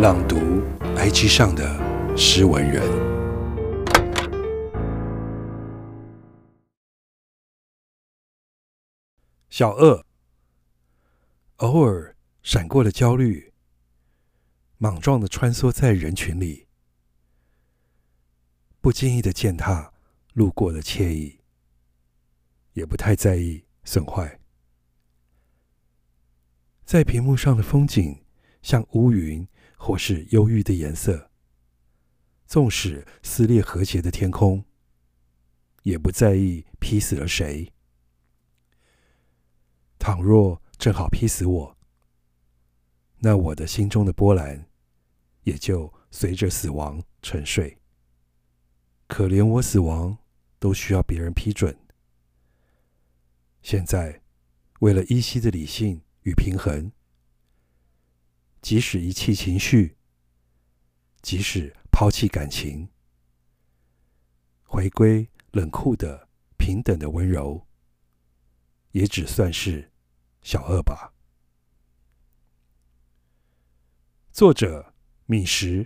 朗读 IG 上的诗文人。小恶，偶尔闪过了焦虑，莽撞的穿梭在人群里，不经意的践踏路过的惬意，也不太在意损坏。在屏幕上的风景，像乌云或是忧郁的颜色。纵使撕裂和谐的天空，也不在意劈死了谁。倘若正好劈死我，那我的心中的波澜也就随着死亡沉睡。可怜我死亡都需要别人批准。现在，为了依稀的理性。与平衡，即使遗弃情绪，即使抛弃感情，回归冷酷的平等的温柔，也只算是小恶吧。作者：米石。